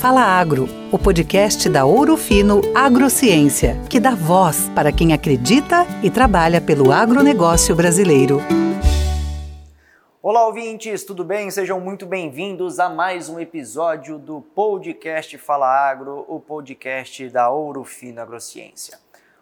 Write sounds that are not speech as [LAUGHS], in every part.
Fala Agro, o podcast da Ouro Fino Agrociência, que dá voz para quem acredita e trabalha pelo agronegócio brasileiro. Olá, ouvintes, tudo bem? Sejam muito bem-vindos a mais um episódio do podcast Fala Agro, o podcast da Ouro Fino Agrociência.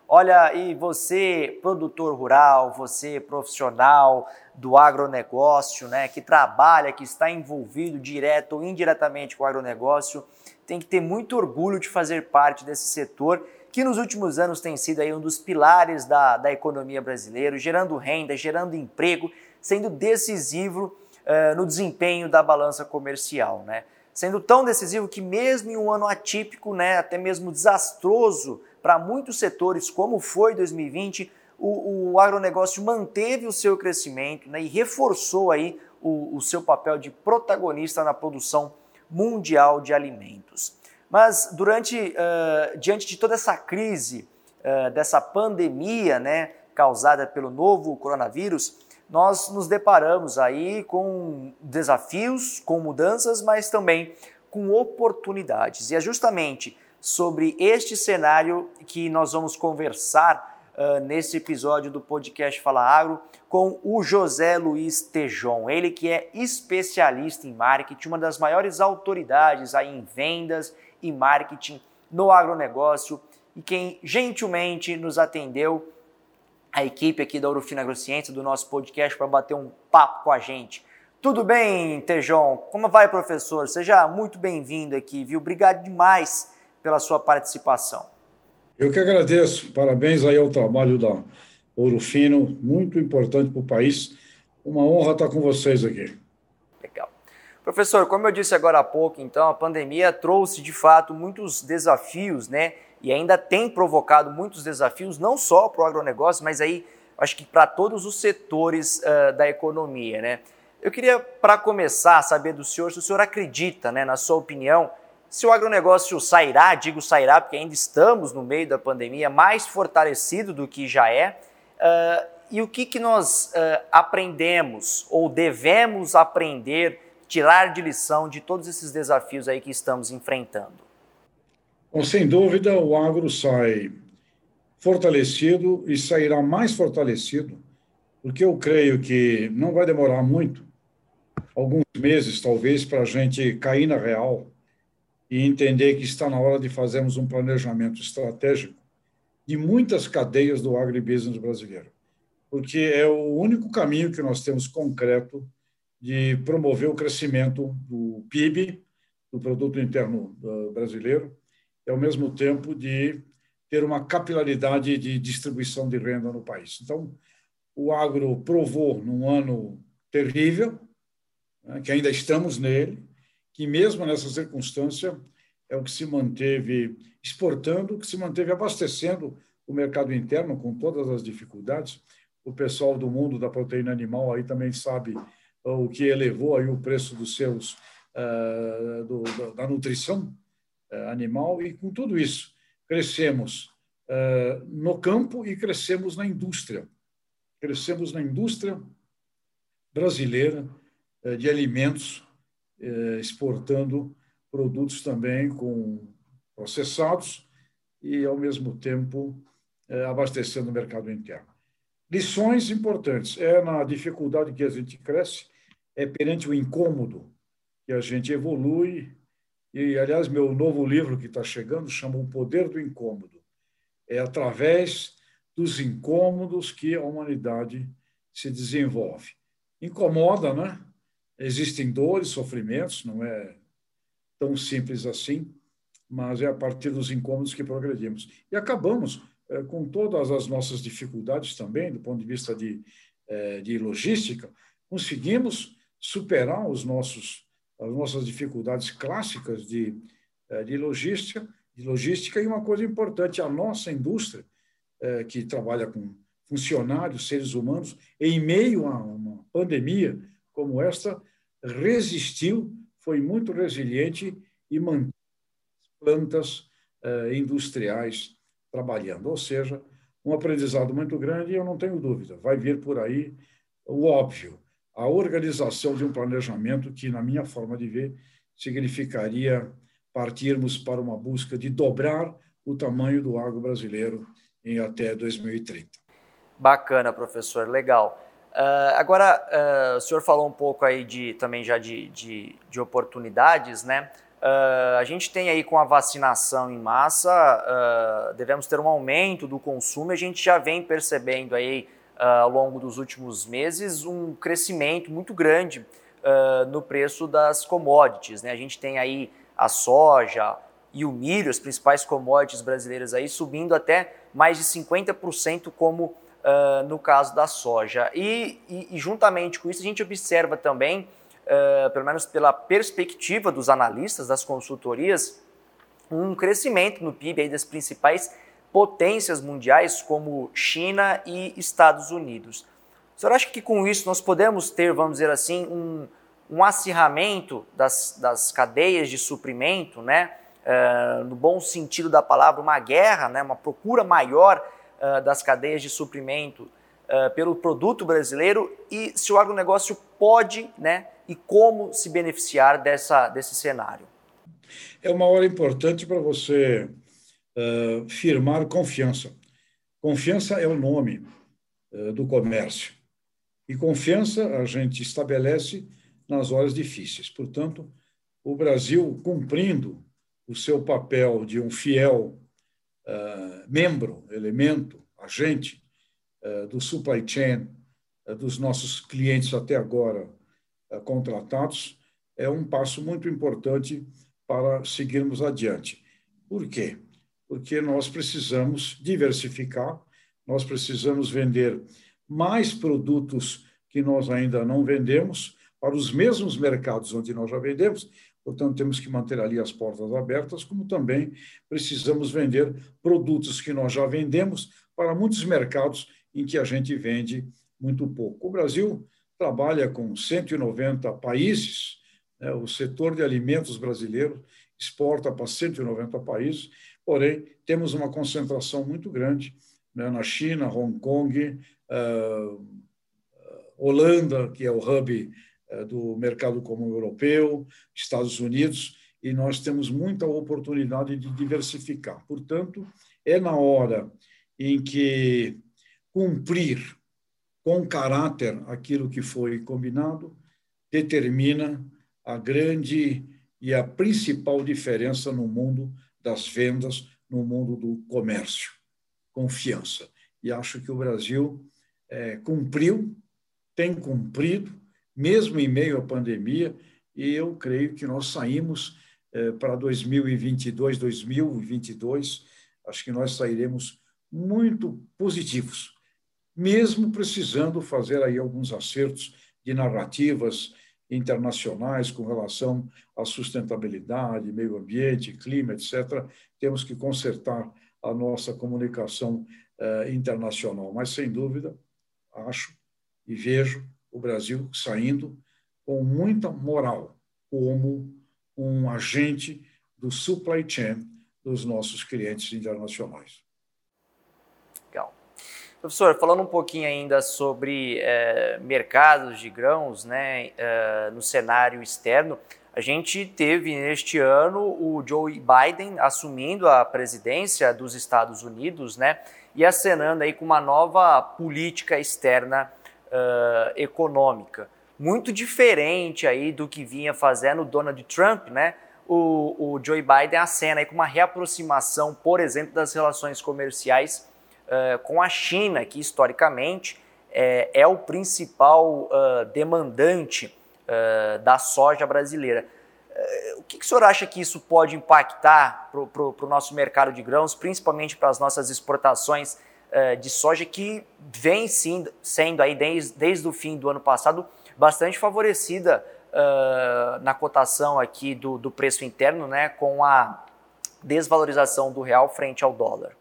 Olha, e você, produtor rural, você, profissional do agronegócio, né, que trabalha, que está envolvido direto ou indiretamente com o agronegócio, tem que ter muito orgulho de fazer parte desse setor que nos últimos anos tem sido aí um dos pilares da, da economia brasileira, gerando renda, gerando emprego, sendo decisivo uh, no desempenho da balança comercial, né? Sendo tão decisivo que mesmo em um ano atípico, né, até mesmo desastroso para muitos setores, como foi 2020, o, o agronegócio manteve o seu crescimento né, e reforçou aí o, o seu papel de protagonista na produção mundial de alimentos. Mas durante, uh, diante de toda essa crise, uh, dessa pandemia, né, causada pelo novo coronavírus, nós nos deparamos aí com desafios, com mudanças, mas também com oportunidades. E é justamente sobre este cenário que nós vamos conversar uh, nesse episódio do podcast Fala Agro com o José Luiz Tejon, ele que é especialista em marketing, uma das maiores autoridades aí em vendas e marketing no agronegócio e quem gentilmente nos atendeu a equipe aqui da Urufina Agrociência, do nosso podcast, para bater um papo com a gente. Tudo bem, Tejon? Como vai, professor? Seja muito bem-vindo aqui, viu? Obrigado demais pela sua participação. Eu que agradeço. Parabéns aí ao trabalho da Ouro Fino, muito importante para o país. Uma honra estar com vocês aqui. Legal. Professor, como eu disse agora há pouco, então, a pandemia trouxe de fato muitos desafios, né? E ainda tem provocado muitos desafios, não só para o agronegócio, mas aí acho que para todos os setores uh, da economia, né? Eu queria, para começar, saber do senhor se o senhor acredita, né, na sua opinião, se o agronegócio sairá, digo sairá porque ainda estamos no meio da pandemia, mais fortalecido do que já é, uh, e o que, que nós uh, aprendemos ou devemos aprender, tirar de lição de todos esses desafios aí que estamos enfrentando? Bom, sem dúvida, o agro sai fortalecido e sairá mais fortalecido, porque eu creio que não vai demorar muito, alguns meses talvez, para a gente cair na real e entender que está na hora de fazermos um planejamento estratégico de muitas cadeias do agribusiness brasileiro, porque é o único caminho que nós temos concreto de promover o crescimento do PIB, do Produto Interno uh, Brasileiro, e, ao mesmo tempo, de ter uma capilaridade de distribuição de renda no país. Então, o agro provou, num ano terrível, né, que ainda estamos nele, que mesmo nessa circunstância é o que se manteve exportando, que se manteve abastecendo o mercado interno com todas as dificuldades. O pessoal do mundo da proteína animal aí também sabe o que elevou aí o preço dos seus uh, do, da nutrição uh, animal e com tudo isso crescemos uh, no campo e crescemos na indústria crescemos na indústria brasileira de alimentos exportando produtos também com processados e, ao mesmo tempo, eh, abastecendo o mercado interno. Lições importantes é na dificuldade que a gente cresce, é perante o incômodo que a gente evolui. E, aliás, meu novo livro que está chegando chama O Poder do Incômodo. É através dos incômodos que a humanidade se desenvolve. Incomoda, né? Existem dores, sofrimentos, não é tão simples assim, mas é a partir dos incômodos que progredimos. E acabamos é, com todas as nossas dificuldades também, do ponto de vista de, é, de logística, conseguimos superar os nossos, as nossas dificuldades clássicas de, é, de logística, de logística e uma coisa importante, a nossa indústria, que trabalha com funcionários, seres humanos, em meio a uma pandemia, como esta, resistiu, foi muito resiliente e manteve plantas eh, industriais trabalhando. Ou seja, um aprendizado muito grande e eu não tenho dúvida, vai vir por aí o óbvio, a organização de um planejamento que, na minha forma de ver, significaria partirmos para uma busca de dobrar o tamanho do agro brasileiro em até 2030. Bacana, professor, legal. Uh, agora, uh, o senhor falou um pouco aí de também já de, de, de oportunidades, né? Uh, a gente tem aí com a vacinação em massa, devemos ter um aumento do consumo. A gente já vem percebendo aí ao longo dos últimos meses um crescimento muito grande no preço das commodities, né? A gente tem aí a soja e o milho, as principais commodities brasileiras aí subindo até mais de 50% como uh, no caso da soja. E, e, e, juntamente com isso, a gente observa também, uh, pelo menos pela perspectiva dos analistas, das consultorias, um crescimento no PIB das principais potências mundiais, como China e Estados Unidos. O senhor acha que com isso nós podemos ter, vamos dizer assim, um, um acirramento das, das cadeias de suprimento, né? Uh, no bom sentido da palavra, uma guerra, né? uma procura maior uh, das cadeias de suprimento uh, pelo produto brasileiro e se o agronegócio pode né, e como se beneficiar dessa, desse cenário. É uma hora importante para você uh, firmar confiança. Confiança é o nome do comércio. E confiança a gente estabelece nas horas difíceis. Portanto, o Brasil cumprindo o seu papel de um fiel membro, elemento, agente uh, do supply chain uh, dos nossos clientes até agora contratados, é um passo muito importante para seguirmos adiante. Por quê? Porque nós precisamos diversificar, nós precisamos vender mais produtos que nós ainda não vendemos para os mesmos mercados onde nós já vendemos, Portanto, temos que manter ali as portas abertas, como também precisamos vender produtos que nós já vendemos para muitos mercados em que a gente vende muito pouco. O Brasil trabalha com 190 países, né? o setor de alimentos brasileiro exporta para 190 países, porém, temos uma concentração muito grande né? na China, Hong Kong, uh, Holanda, que é o hub do mercado comum europeu, Estados Unidos, e nós temos muita oportunidade de diversificar. Portanto, é na hora em que cumprir com caráter aquilo que foi combinado determina a grande e a principal diferença no mundo das vendas, no mundo do comércio. Confiança. E acho que o Brasil é, cumpriu, tem cumprido, mesmo em meio à pandemia, e eu creio que nós saímos eh, para 2022, 2022, acho que nós sairemos muito positivos, mesmo precisando fazer aí alguns acertos de narrativas internacionais com relação à sustentabilidade, meio ambiente, clima, etc. Temos que consertar a nossa comunicação eh, internacional, mas sem dúvida acho e vejo o Brasil saindo com muita moral como um agente do supply chain dos nossos clientes internacionais. Legal. Professor, falando um pouquinho ainda sobre é, mercados de grãos né, é, no cenário externo, a gente teve neste ano o Joe Biden assumindo a presidência dos Estados Unidos né, e acenando aí com uma nova política externa uh, econômica, muito diferente aí do que vinha fazendo Donald Trump, né? O, o Joe Biden acena aí com uma reaproximação, por exemplo, das relações comerciais uh, com a China, que historicamente é, é o principal uh, demandante da soja brasileira. o que, que o senhor acha que isso pode impactar para o nosso mercado de grãos, principalmente para as nossas exportações de soja que vem sim, sendo aí desde, desde o fim do ano passado bastante favorecida uh, na cotação aqui do, do preço interno, né, com a desvalorização do real frente ao dólar.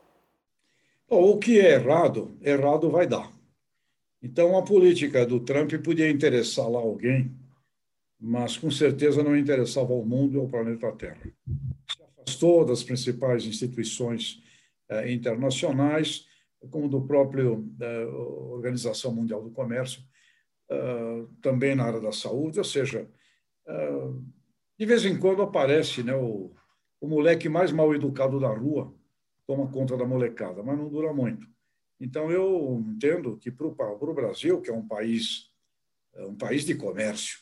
Bom, o que é errado, errado vai dar. Então, a política do Trump podia interessar lá alguém, mas com certeza não interessava ao mundo e ao planeta Terra. Se afastou das principais instituições eh, internacionais, como do próprio da Organização Mundial do Comércio, uh, também na área da saúde, ou seja, uh, de vez em quando aparece né, o, o moleque mais mal educado da rua toma conta da molecada, mas não dura muito. Então, eu entendo que para o Brasil, que é um país, é um país de comércio,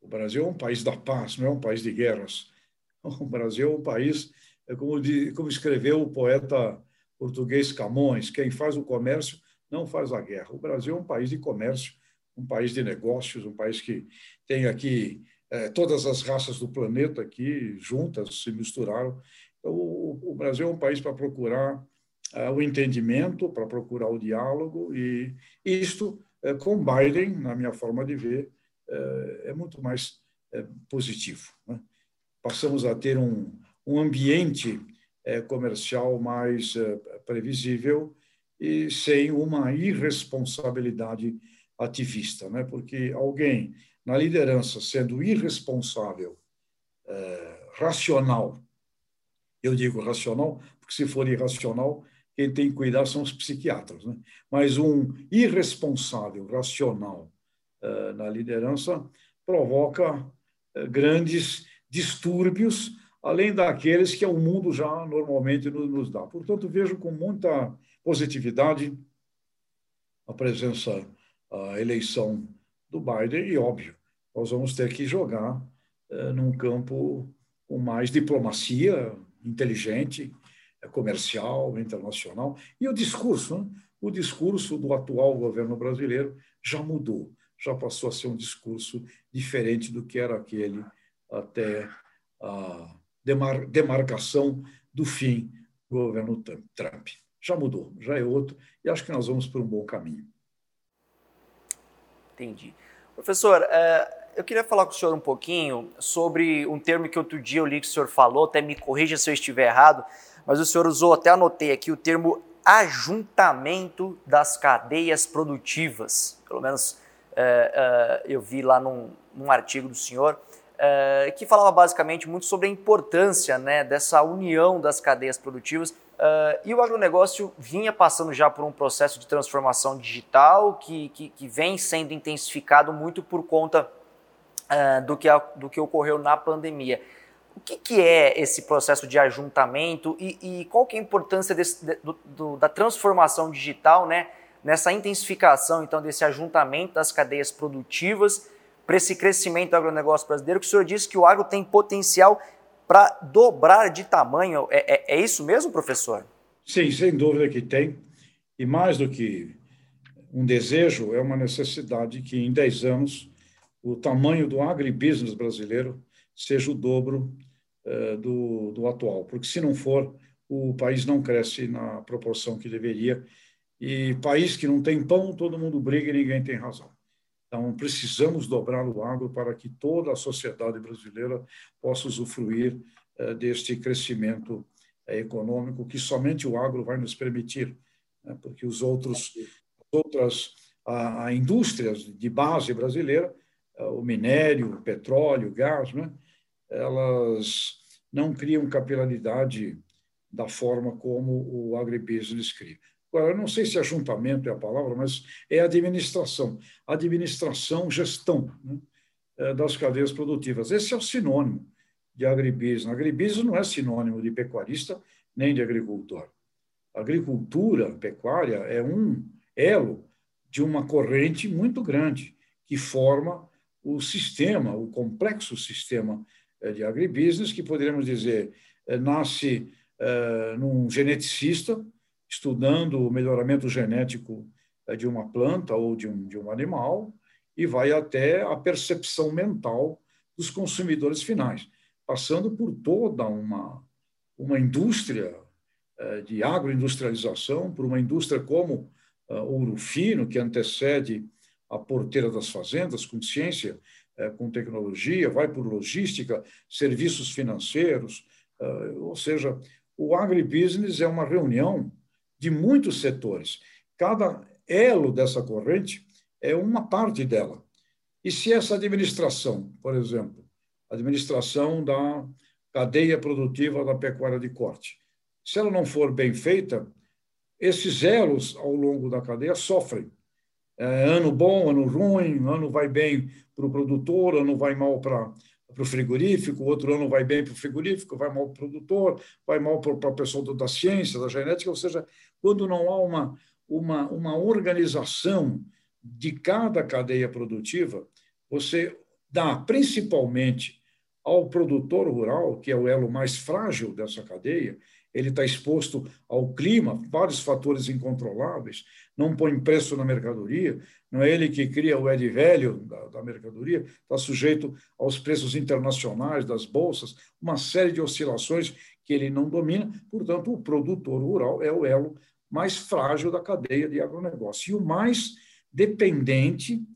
o Brasil é um país da paz, não é um país de guerras. [LAUGHS] O Brasil é um país, é como, de, como escreveu o poeta português Camões, quem faz o comércio não faz a guerra. O Brasil é um país de comércio, um país de negócios, um país que tem aqui é, todas as raças do planeta aqui juntas, se misturaram. Então, o, o Brasil é um país para procurar é, o entendimento, para procurar o diálogo, e isto, é, com Biden, na minha forma de ver, é, é muito mais positivo. Né? Passamos a ter um, um ambiente comercial mais previsível e sem uma irresponsabilidade ativista, né? porque alguém na liderança sendo irresponsável, racional, eu digo racional, porque se for irracional, quem tem que cuidar são os psiquiatras. Né? Mas um irresponsável, racional na liderança provoca grandes distúrbios, além daqueles que o mundo já normalmente nos, dá. Portanto, vejo com muita positividade a presença, a eleição do Biden, e óbvio, nós vamos ter que jogar uh, num campo com mais diplomacia, inteligente, é comercial, internacional. E o discurso, né? o discurso do atual governo brasileiro já mudou, já passou a ser um discurso diferente do que era aquele até a demar demarcação do fim do governo Trump. Já mudou, já é outro, e acho que nós vamos por um bom caminho. Entendi. Professor, é, eu queria falar com o senhor um pouquinho sobre um termo que outro dia eu li que o senhor falou, até me corrija se eu estiver errado, mas o senhor usou, até anotei aqui, o termo ajuntamento das cadeias produtivas. Pelo menos é, é, eu vi lá num, num artigo do senhor, é, que falava basicamente muito sobre a importância né, dessa união das cadeias produtivas. e o agronegócio vinha passando já por um processo de transformação digital que, que, que vem sendo intensificado muito por conta do, que, do que ocorreu na pandemia. O que, que, é esse processo de ajuntamento e, e qual que é a importância desse, do, do, da transformação digital, né, nessa intensificação então desse ajuntamento das cadeias produtivas para esse crescimento do agronegócio brasileiro? Que o senhor disse que o agro tem potencial para dobrar de tamanho. É, é, é isso mesmo, professor? Sim, sem dúvida que tem. E mais do que um desejo, é uma necessidade que em 10 anos o tamanho do agribusiness brasileiro seja o dobro uh, do, do atual, porque se não for, o país não cresce na proporção que deveria. E país que não tem pão, todo mundo briga e ninguém tem razão. Então, precisamos dobrar o agro para que toda a sociedade brasileira possa usufruir uh, deste crescimento uh, econômico que somente o agro vai nos permitir, né? porque os outros, outras a, a indústrias de base brasileira, o minério, o petróleo, o gás, né? elas não criam capilaridade da forma como o agribusiness cria. Eu não sei se ajuntamento é a palavra, mas é administração. Administração, gestão né, é, das cadeias produtivas. Esse é o sinônimo de agribusiness. Agribusiness não é sinônimo de pecuarista nem de agricultor. agricultura, pecuária, é um elo de uma corrente muito grande que forma o sistema, o complexo sistema eh, de agribusiness, que poderíamos dizer eh, nasce num geneticista, estudando o melhoramento genético de uma planta ou de um, de um animal, e vai até a percepção mental dos consumidores finais, passando por toda uma, uma indústria de agroindustrialização, por uma indústria como Ouro Fino, que antecede a porteira das fazendas, com ciência com tecnologia, vai por logística, serviços financeiros, ou seja, o agribusiness é uma reunião de muitos setores. Cada elo dessa corrente é uma parte dela. E se essa administração, por exemplo, administração da cadeia produtiva da pecuária de corte, se ela não for bem feita, esses elos ao longo da cadeia sofrem. É, ano bom, ano ruim, ano vai bem para o produtor, ano vai mal para para o frigorífico, o outro ano vai bem para o frigorífico, vai mal para o produtor, vai mal para a pessoa da ciência, da genética, ou seja, quando não há uma, uma, uma organização de cada cadeia produtiva, você dá principalmente ao produtor rural, que é o elo mais frágil dessa cadeia, ele está exposto ao clima, vários fatores incontroláveis, não põe preço na mercadoria, não é ele que cria o Ed velho da, da mercadoria, está sujeito aos preços internacionais das bolsas, uma série de oscilações que ele não domina, portanto, o produtor rural é o elo mais frágil da cadeia de agronegócio e o mais dependente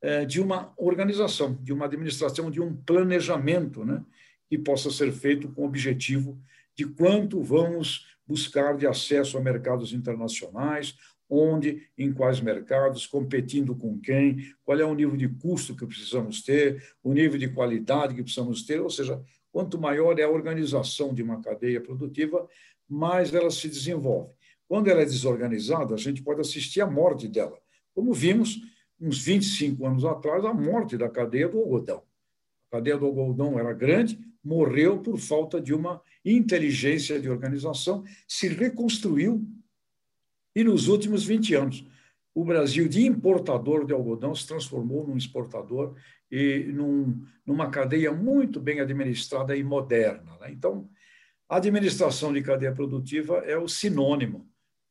é, de uma organização, de uma administração, de um planejamento né, que possa ser feito com objetivo de quanto vamos buscar de acesso a mercados internacionais, onde, em quais mercados, competindo com quem, qual é o nível de custo que precisamos ter, o nível de qualidade que precisamos ter, ou seja, quanto maior é a organização de uma cadeia produtiva, mais ela se desenvolve. Quando ela é desorganizada, a gente pode assistir à morte dela, como vimos uns 25 anos atrás, a morte da cadeia do algodão. A cadeia do algodão era grande, morreu por falta de uma inteligência de organização, se reconstruiu e nos últimos 20 anos o Brasil, de importador de algodão, se transformou num exportador e num, numa cadeia muito bem administrada e moderna. Né? Então, a administração de cadeia produtiva é o sinônimo,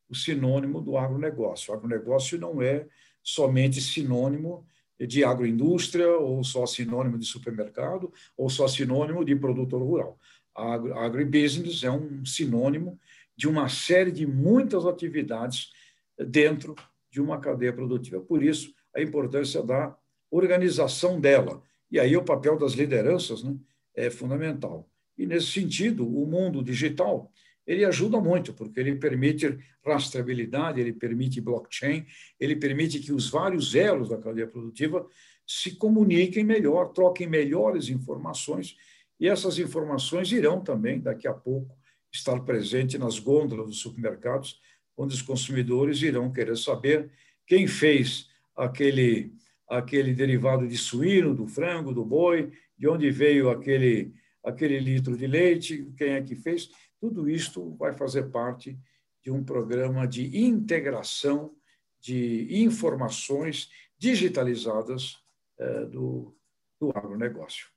o sinônimo do agronegócio. O agronegócio não é somente sinônimo de agroindústria, ou só sinônimo de supermercado, ou só sinônimo de produtor rural. Agro, agribusiness é um sinônimo de uma série de muitas atividades dentro de uma cadeia produtiva. Por isso, a importância da organização dela. E aí o papel das lideranças né, é fundamental. E, nesse sentido, o mundo digital ele ajuda muito, porque ele permite rastreabilidade, ele permite blockchain, ele permite que os vários elos da cadeia produtiva se comuniquem melhor, troquem melhores informações, e essas informações irão também, daqui a pouco, estar presentes nas gôndolas dos supermercados, onde os consumidores irão querer saber quem fez aquele, aquele derivado de suíno, do frango, do boi, de onde veio aquele, aquele litro de leite, quem é que fez. Tudo isto vai fazer parte de um programa de integração de informações digitalizadas eh, do, do agronegócio.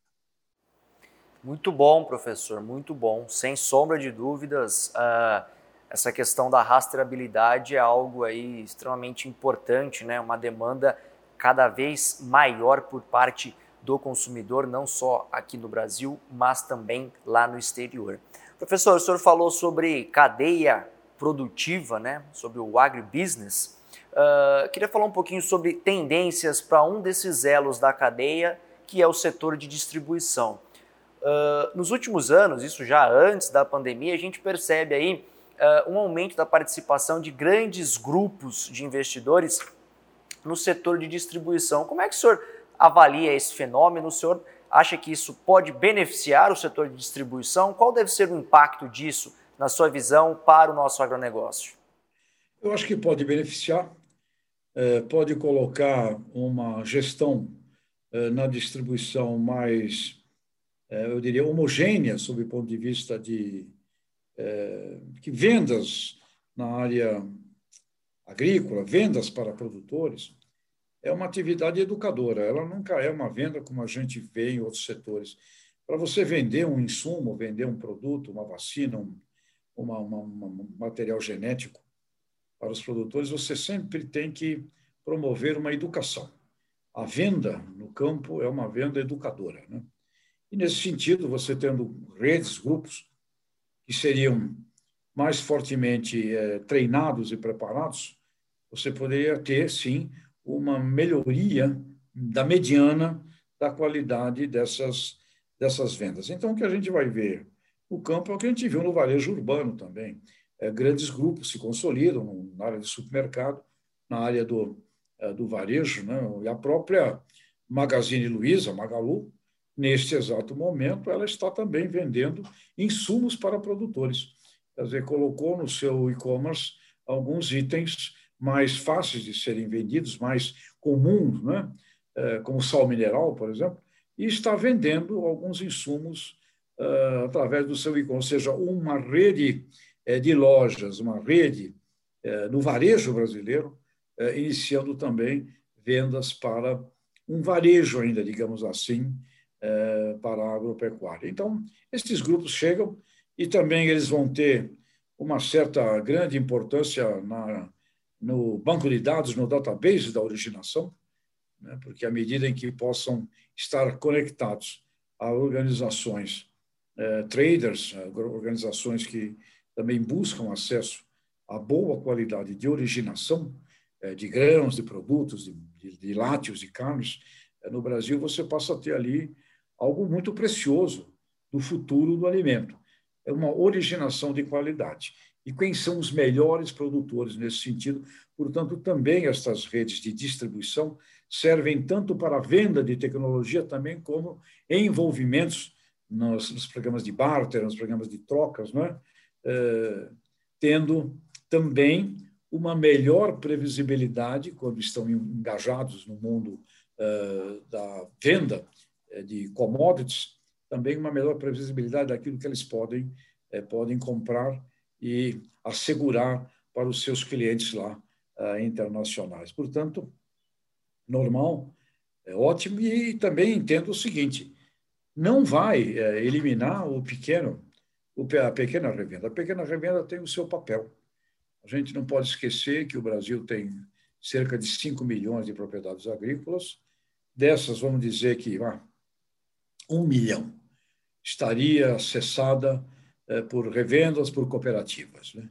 Muito bom, professor, muito bom. Sem sombra de dúvidas, uh, essa questão da rastreabilidade é algo aí extremamente importante, né? uma demanda cada vez maior por parte do consumidor, não só aqui no Brasil, mas também lá no exterior. Professor, o senhor falou sobre cadeia produtiva, né? sobre o agribusiness. Uh, queria falar um pouquinho sobre tendências para um desses elos da cadeia, que é o setor de distribuição. Uh, nos últimos anos, isso já antes da pandemia, a gente percebe aí uh, um aumento da participação de grandes grupos de investidores no setor de distribuição. Como é que o senhor avalia esse fenômeno? O senhor acha que isso pode beneficiar o setor de distribuição? Qual deve ser o impacto disso, na sua visão, para o nosso agronegócio? Eu acho que pode beneficiar, é, pode colocar uma gestão é, na distribuição mais, é, eu diria, homogênea, sob o ponto de vista de que vendas na área agrícola, vendas para produtores, é uma atividade educadora, ela nunca é uma venda como a gente vê em outros setores. Para você vender um insumo, vender um produto, uma vacina, um uma, uma, um material genético para os produtores, você sempre tem que promover uma educação. A venda no campo é uma venda educadora. Né? E, nesse sentido, você tendo redes, grupos, que seriam mais fortemente é, treinados e preparados, você poderia ter, sim, uma melhoria da mediana da qualidade dessas, dessas vendas. Então, o que a gente vai ver no campo é o que a gente viu no varejo urbano também. É, grandes grupos se consolidam na área de supermercado, na área do, é, do varejo, né? e a própria Magazine Luiza, Magalu, neste exato momento, ela está também vendendo insumos para produtores. Quer dizer, colocou no seu e-commerce alguns itens mais fáceis de serem vendidos, mais comuns, né? É, como sal mineral, por exemplo, e está vendendo alguns insumos uh, através do seu e-commerce, ou seja, uma rede uh, de lojas, uma rede no varejo brasileiro, iniciando também vendas para um varejo ainda, digamos assim, para a agropecuária. Então, esses grupos chegam e também eles vão ter uma certa grande importância na, no banco de dados, no database da originação, né, porque à medida em que possam estar conectados a organizações eh, traders, organizações que também buscam acesso a boa qualidade de originação eh, de grãos, de produtos, de, de, de de carnes, eh, no Brasil você passa a ter ali algo muito precioso do futuro do alimento. É uma originação de qualidade. E quem são os melhores produtores nesse sentido? Portanto, também estas redes de distribuição servem tanto para a venda de tecnologia também como envolvimentos nos, nos programas de barter, nos programas de trocas, não é? Eh, tendo também uma melhor previsibilidade quando estão engajados no mundo uh, da venda eh, de commodities, também uma melhor previsibilidade daquilo que eles podem, podem comprar e assegurar para os seus clientes lá uh, internacionais. Portanto, normal, é ótimo, e também entendo o seguinte: não vai é, eliminar o pequeno, a pequena revenda. A pequena revenda tem o seu papel. A gente não pode esquecer que o Brasil tem cerca de 5 milhões de propriedades agrícolas. Dessas, vamos dizer que um milhão estaria acessada por revendas, por cooperativas. Né?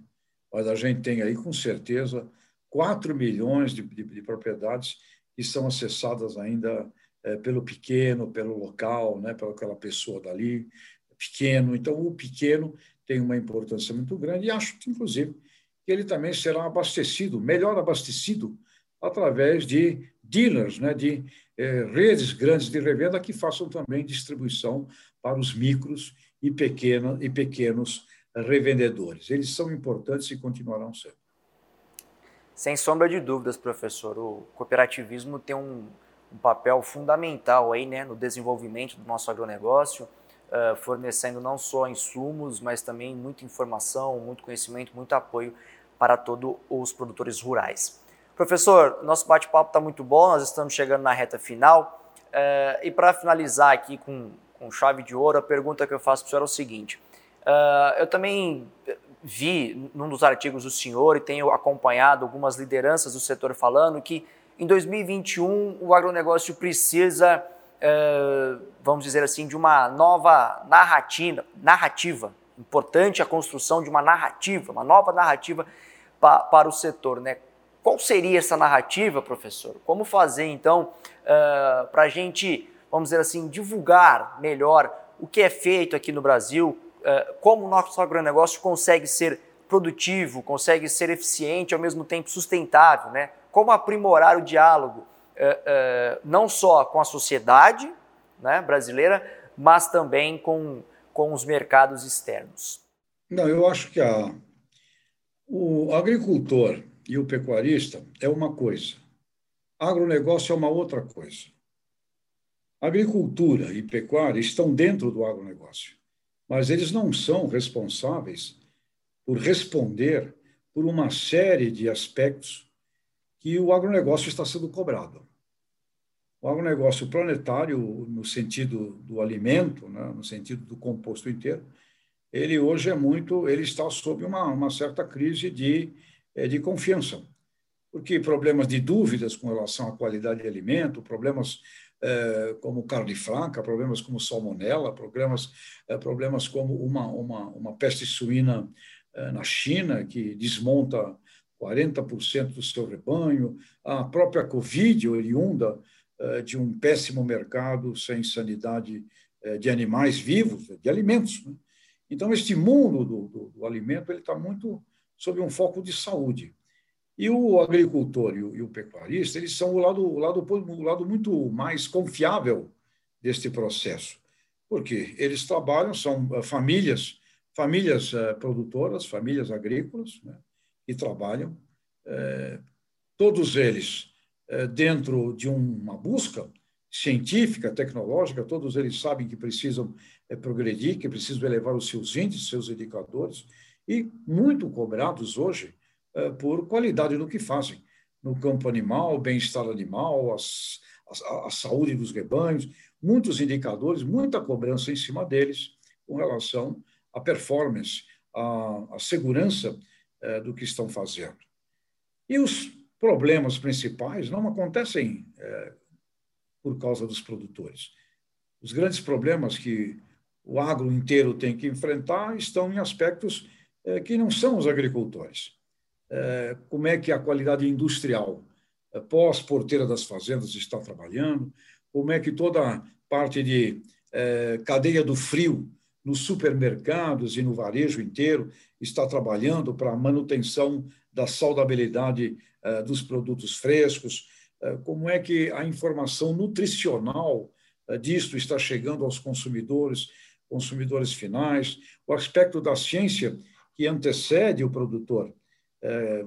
Mas a gente tem aí, com certeza, 4 milhões de, de, de propriedades que são acessadas ainda é, pelo pequeno, pelo local, né, pela aquela pessoa dali, pequeno. Então, o pequeno tem uma importância muito grande e acho, inclusive, que ele também será abastecido, melhor abastecido, através de dealers, né, de é, redes grandes de revenda que façam também distribuição para os micros e, pequena, e pequenos revendedores. Eles são importantes e continuarão sendo. Sem sombra de dúvidas, professor, o cooperativismo tem um, um papel fundamental aí, né, no desenvolvimento do nosso agronegócio, uh, fornecendo não só insumos, mas também muita informação, muito conhecimento, muito apoio para todos os produtores rurais. Professor, nosso bate-papo está muito bom, nós estamos chegando na reta final. Uh, e para finalizar aqui com, com chave de ouro, a pergunta que eu faço para o senhor é o seguinte: uh, eu também vi num dos artigos do senhor e tenho acompanhado algumas lideranças do setor falando que em 2021 o agronegócio precisa, uh, vamos dizer assim, de uma nova narrativa, narrativa. Importante a construção de uma narrativa, uma nova narrativa pa, para o setor, né? Qual seria essa narrativa, professor? Como fazer, então, uh, para a gente, vamos dizer assim, divulgar melhor o que é feito aqui no Brasil, uh, como o nosso agronegócio consegue ser produtivo, consegue ser eficiente, ao mesmo tempo sustentável, né? Como aprimorar o diálogo, uh, não só com a sociedade né, brasileira, mas também com, com os mercados externos. Não, eu acho que a, o agricultor e o pecuarista é uma coisa, agronegócio é uma outra coisa. Agricultura e pecuária estão dentro do agronegócio, mas eles não são responsáveis por responder por uma série de aspectos que o agronegócio está sendo cobrado. O agronegócio planetário, no sentido do alimento, né, no sentido do composto inteiro, ele hoje é muito, ele está sob uma, uma certa crise de é, de confiança, porque problemas de dúvidas com relação à qualidade de alimento, problemas como carne fraca, problemas como salmonela, problemas, é, problemas como uma, uma, uma peste suína na China, que desmonta 40% do seu rebanho, a própria Covid, oriunda de um péssimo mercado sem sanidade de animais vivos, de alimentos. Né? Então, este mundo do, do, do alimento ele está muito sob um foco de saúde. E o agricultor e o, e o pecuarista, eles são o lado, o, lado, o lado muito mais confiável deste processo, porque eles trabalham, são eh, famílias, famílias uh, produtoras, famílias agrícolas, né, que trabalham, uh, todos eles dentro de uma busca científica, tecnológica, todos eles sabem que precisam progredir, que precisam elevar os seus índices, seus indicadores, e muito cobrados hoje por qualidade no que fazem, no campo animal, bem-estar animal, as, a, a saúde dos rebanhos, muitos indicadores, muita cobrança em cima deles com relação à performance, à, à segurança é, do que estão fazendo. E os problemas principais não acontecem é, por causa dos produtores. Os grandes problemas que o agro inteiro tem que enfrentar estão em aspectos que não são os agricultores. É, como é que a qualidade industrial é, pós-porteira das fazendas está trabalhando, como é que toda a parte de é, cadeia do frio nos supermercados e no varejo inteiro está trabalhando para a manutenção da saudabilidade dos produtos frescos, como é que a informação nutricional disto está chegando aos consumidores, consumidores finais, o aspecto da ciência que antecede o produtor.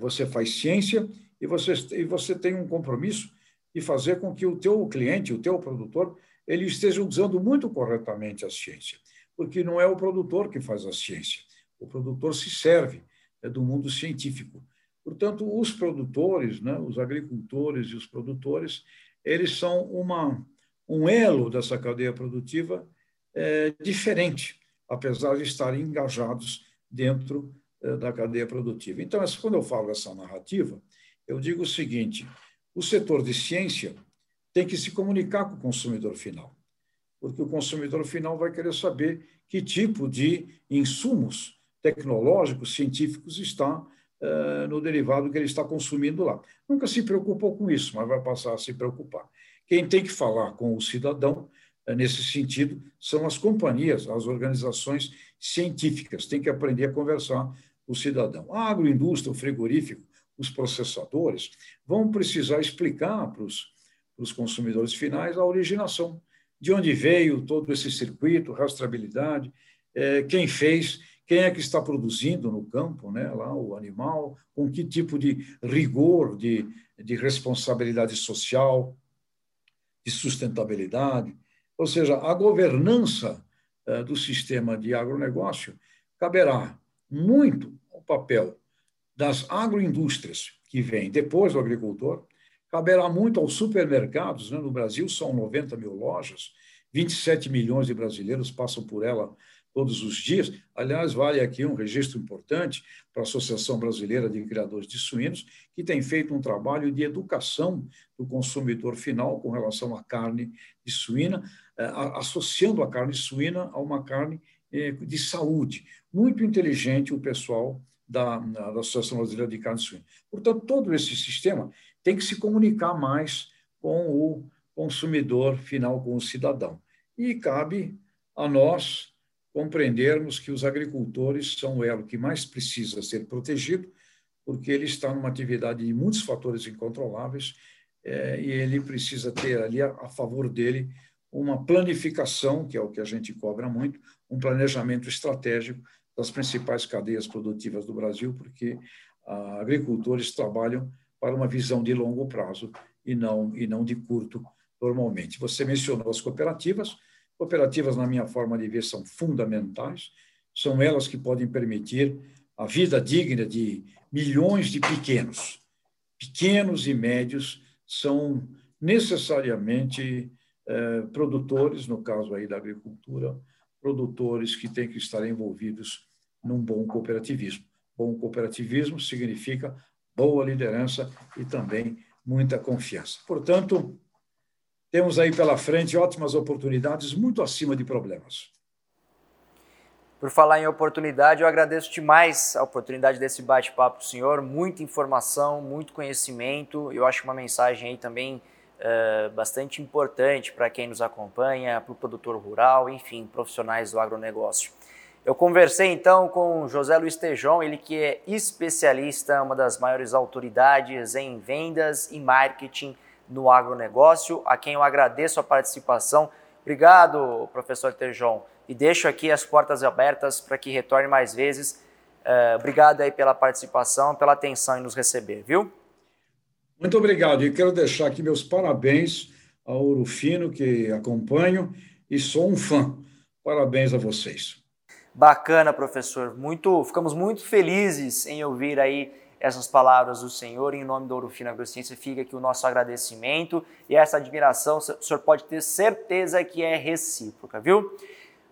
Você faz ciência e você, e você tem um compromisso de fazer com que o teu cliente, o teu produtor, ele esteja usando muito corretamente a ciência porque não é o produtor que faz a ciência. O produtor se serve é do mundo científico. Portanto, os produtores, né, os agricultores e os produtores, eles são uma, um elo dessa cadeia produtiva é, diferente, apesar de estarem engajados dentro é, da cadeia produtiva. Então, quando eu falo essa narrativa, eu digo o seguinte: o setor de ciência tem que se comunicar com o consumidor final porque o consumidor final vai querer saber que tipo de insumos tecnológicos, científicos está uh, no derivado que ele está consumindo lá. Nunca se preocupou com isso, mas vai passar a se preocupar. Quem tem que falar com o cidadão uh, nesse sentido são as companhias, as organizações científicas, tem que aprender a conversar o cidadão. A agroindústria, o frigorífico, os processadores vão precisar explicar para os, consumidores finais a originação de onde veio todo esse circuito, rastreabilidade, é, quem fez, quem é que está produzindo no campo, né, lá o animal, com que tipo de rigor, de, de responsabilidade social, de sustentabilidade. Ou seja, a governança é, do sistema de agronegócio caberá muito ao papel das agroindústrias que vêm depois do agricultor, caberá muito aos supermercados. Né? No Brasil são 90 mil lojas, 27 milhões de brasileiros passam por ela todos os dias. Aliás, vale aqui um registro importante para a Associação Brasileira de Criadores de Suínos, que tem feito um trabalho de educação do consumidor final com relação à carne de suína, eh, associando a carne suína a uma carne de saúde. Muito inteligente o pessoal da, da Associação Brasileira de Carne Suína. Portanto, todo esse sistema tem que se comunicar mais com o consumidor final, com o cidadão. E cabe a nós compreendermos que os agricultores são o elo que mais precisa ser protegido, porque ele está numa atividade de muitos fatores incontroláveis é, e ele precisa ter ali a, a favor dele uma planificação, que é o que a gente cobra muito, um planejamento estratégico das principais cadeias produtivas do Brasil, porque ah, agricultores trabalham para uma visão de longo prazo e não, e não de curto, normalmente. Você mencionou as cooperativas. Cooperativas, na minha forma de ver, são fundamentais. São elas que podem permitir a vida digna de milhões de pequenos. Pequenos e médios são necessariamente eh, produtores, no caso aí da agricultura, produtores que têm que estar envolvidos num bom cooperativismo. Bom cooperativismo significa boa liderança e também muita confiança. Portanto, temos aí pela frente ótimas oportunidades, muito acima de problemas. Por falar em oportunidade, eu agradeço demais a oportunidade desse bate-papo o senhor. Muita informação, muito conhecimento. Eu acho uma mensagem aí também uh, bastante importante para quem nos acompanha, para o produtor rural, enfim, profissionais do agronegócio. Eu conversei então com José Luiz Tejon, ele que é especialista, uma das maiores autoridades em vendas e marketing no agronegócio, a quem eu agradeço a participação. Obrigado, professor Tejon, e deixo aqui as portas abertas para que retorne mais vezes. Uh, obrigado aí pela participação, pela atenção em nos receber, viu? Muito obrigado. E quero deixar aqui meus parabéns a Ouro Fino, que acompanho e sou um fã. Parabéns a vocês. Bacana, professor. Muito, ficamos muito felizes em ouvir aí essas palavras do Senhor. Em nome do Ouro Fino Agrociência, fica aqui o nosso agradecimento e essa admiração, o senhor pode ter certeza que é recíproca, viu?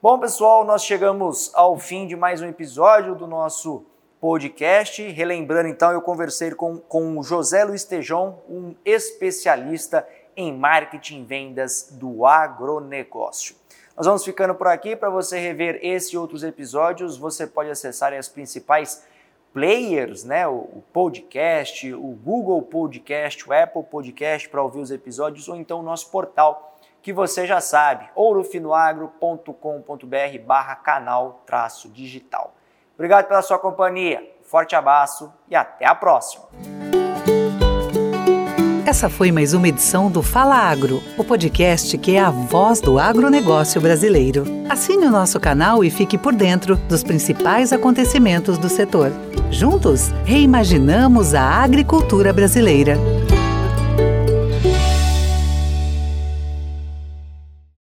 Bom, pessoal, nós chegamos ao fim de mais um episódio do nosso podcast. Relembrando, então, eu conversei com, com o José Luiz Tejon, um especialista em marketing e vendas do agronegócio. Nós vamos ficando por aqui. Para você rever esse e outros episódios, você pode acessar as principais players, né? O, podcast, o Google Podcast, o Apple Podcast para ouvir os episódios, ou então o nosso portal, que você já sabe, ourofinoagro.com.br barra canal traço digital. Obrigado pela sua companhia, forte abraço e até a próxima! Essa foi mais uma edição do Fala Agro, o podcast que é a voz do agronegócio brasileiro. Assine o nosso canal e fique por dentro dos principais acontecimentos do setor. Juntos, reimaginamos a agricultura brasileira.